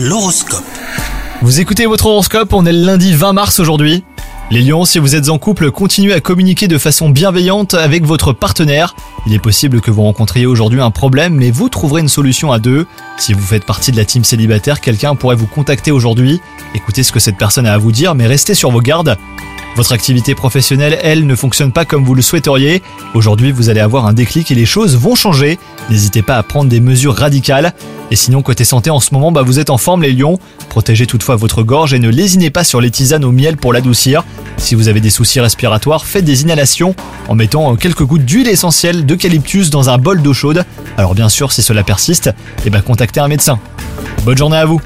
L'horoscope. Vous écoutez votre horoscope, on est le lundi 20 mars aujourd'hui. Les lions, si vous êtes en couple, continuez à communiquer de façon bienveillante avec votre partenaire. Il est possible que vous rencontriez aujourd'hui un problème, mais vous trouverez une solution à deux. Si vous faites partie de la team célibataire, quelqu'un pourrait vous contacter aujourd'hui. Écoutez ce que cette personne a à vous dire, mais restez sur vos gardes. Votre activité professionnelle, elle, ne fonctionne pas comme vous le souhaiteriez. Aujourd'hui, vous allez avoir un déclic et les choses vont changer. N'hésitez pas à prendre des mesures radicales. Et sinon, côté santé, en ce moment, bah, vous êtes en forme les lions. Protégez toutefois votre gorge et ne lésinez pas sur les tisanes au miel pour l'adoucir. Si vous avez des soucis respiratoires, faites des inhalations en mettant quelques gouttes d'huile essentielle d'eucalyptus dans un bol d'eau chaude. Alors bien sûr, si cela persiste, eh ben, contactez un médecin. Bonne journée à vous